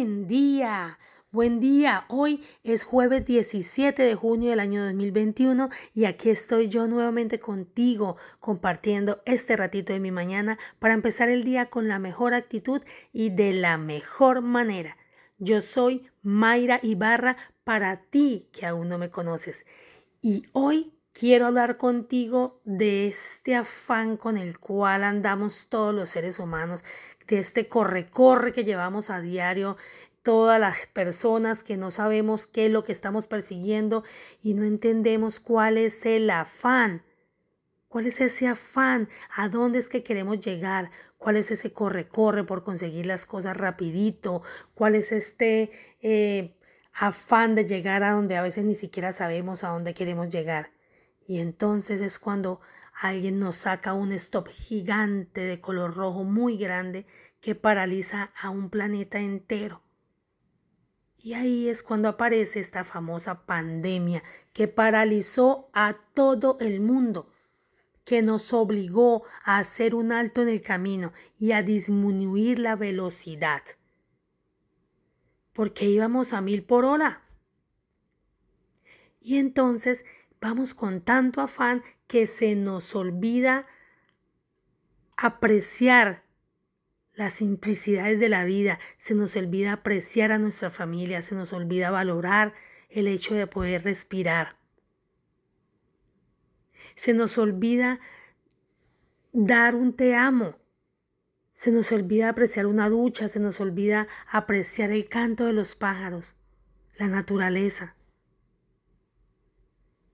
Buen día. Buen día, hoy es jueves 17 de junio del año 2021 y aquí estoy yo nuevamente contigo compartiendo este ratito de mi mañana para empezar el día con la mejor actitud y de la mejor manera. Yo soy Mayra Ibarra para ti que aún no me conoces y hoy quiero hablar contigo de este afán con el cual andamos todos los seres humanos, de este corre-corre que llevamos a diario todas las personas que no sabemos qué es lo que estamos persiguiendo y no entendemos cuál es el afán. ¿Cuál es ese afán? ¿A dónde es que queremos llegar? ¿Cuál es ese corre-corre por conseguir las cosas rapidito? ¿Cuál es este eh, afán de llegar a donde a veces ni siquiera sabemos a dónde queremos llegar? Y entonces es cuando alguien nos saca un stop gigante de color rojo muy grande que paraliza a un planeta entero. Y ahí es cuando aparece esta famosa pandemia que paralizó a todo el mundo, que nos obligó a hacer un alto en el camino y a disminuir la velocidad. Porque íbamos a mil por hora. Y entonces vamos con tanto afán que se nos olvida apreciar las simplicidades de la vida, se nos olvida apreciar a nuestra familia, se nos olvida valorar el hecho de poder respirar. Se nos olvida dar un te amo. Se nos olvida apreciar una ducha, se nos olvida apreciar el canto de los pájaros, la naturaleza.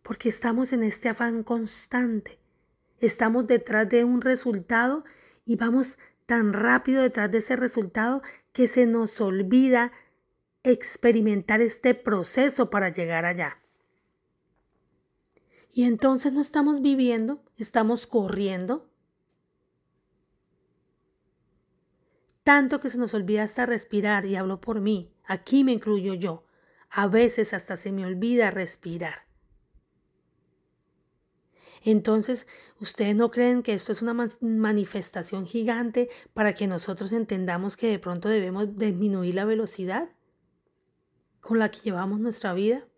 Porque estamos en este afán constante. Estamos detrás de un resultado y vamos tan rápido detrás de ese resultado que se nos olvida experimentar este proceso para llegar allá. Y entonces no estamos viviendo, estamos corriendo. Tanto que se nos olvida hasta respirar, y hablo por mí, aquí me incluyo yo. A veces hasta se me olvida respirar. Entonces, ¿ustedes no creen que esto es una manifestación gigante para que nosotros entendamos que de pronto debemos disminuir la velocidad con la que llevamos nuestra vida?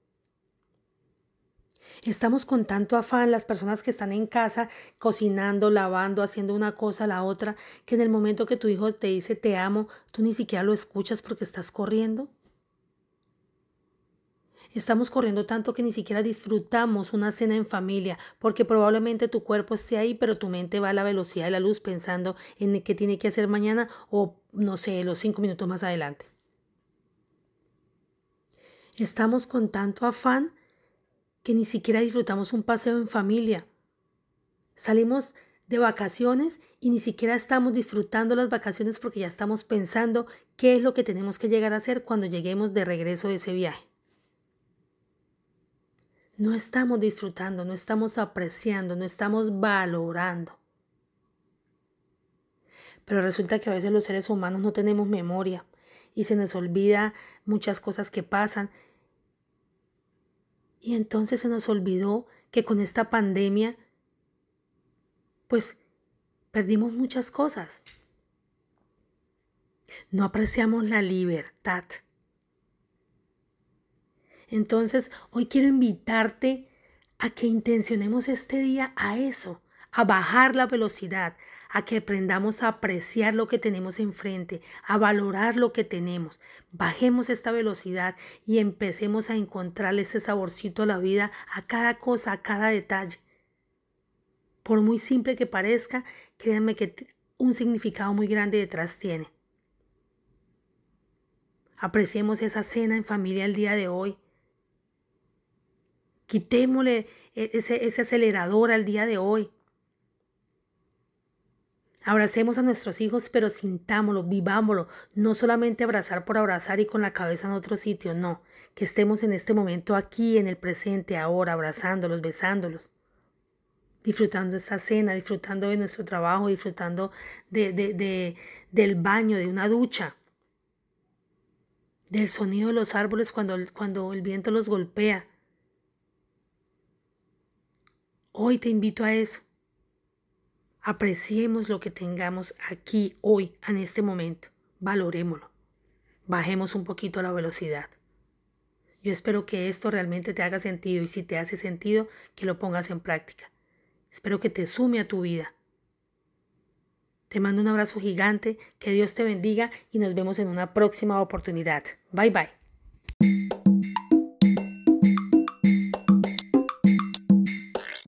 Estamos con tanto afán las personas que están en casa cocinando, lavando, haciendo una cosa, la otra, que en el momento que tu hijo te dice te amo, tú ni siquiera lo escuchas porque estás corriendo. Estamos corriendo tanto que ni siquiera disfrutamos una cena en familia, porque probablemente tu cuerpo esté ahí, pero tu mente va a la velocidad de la luz pensando en qué tiene que hacer mañana o, no sé, los cinco minutos más adelante. Estamos con tanto afán que ni siquiera disfrutamos un paseo en familia. Salimos de vacaciones y ni siquiera estamos disfrutando las vacaciones porque ya estamos pensando qué es lo que tenemos que llegar a hacer cuando lleguemos de regreso de ese viaje no estamos disfrutando, no estamos apreciando, no estamos valorando. Pero resulta que a veces los seres humanos no tenemos memoria y se nos olvida muchas cosas que pasan. Y entonces se nos olvidó que con esta pandemia, pues perdimos muchas cosas. No apreciamos la libertad entonces, hoy quiero invitarte a que intencionemos este día a eso, a bajar la velocidad, a que aprendamos a apreciar lo que tenemos enfrente, a valorar lo que tenemos. Bajemos esta velocidad y empecemos a encontrarle ese saborcito a la vida, a cada cosa, a cada detalle. Por muy simple que parezca, créanme que un significado muy grande detrás tiene. Apreciemos esa cena en familia el día de hoy. Quitémosle e, ese, acelerador al día de hoy. Abracemos a nuestros hijos, pero sintámoslo, vivámoslo. No solamente abrazar por abrazar y con la cabeza en otro sitio, no. Que estemos en este momento aquí, en el presente, ahora, abrazándolos, besándolos. Disfrutando esta cena, disfrutando de nuestro trabajo, disfrutando de, de, del baño, de una ducha. Del sonido de los árboles cuando el viento los golpea Hoy te invito a eso. Apreciemos lo que tengamos aquí, hoy, en este momento. Valorémoslo. bajemos un poquito la velocidad. Yo espero que esto realmente te haga sentido y si te hace sentido, que lo pongas en práctica. Espero que te sume a tu vida. Te mando un abrazo gigante, que Dios te bendiga y nos vemos en una próxima oportunidad. Bye bye.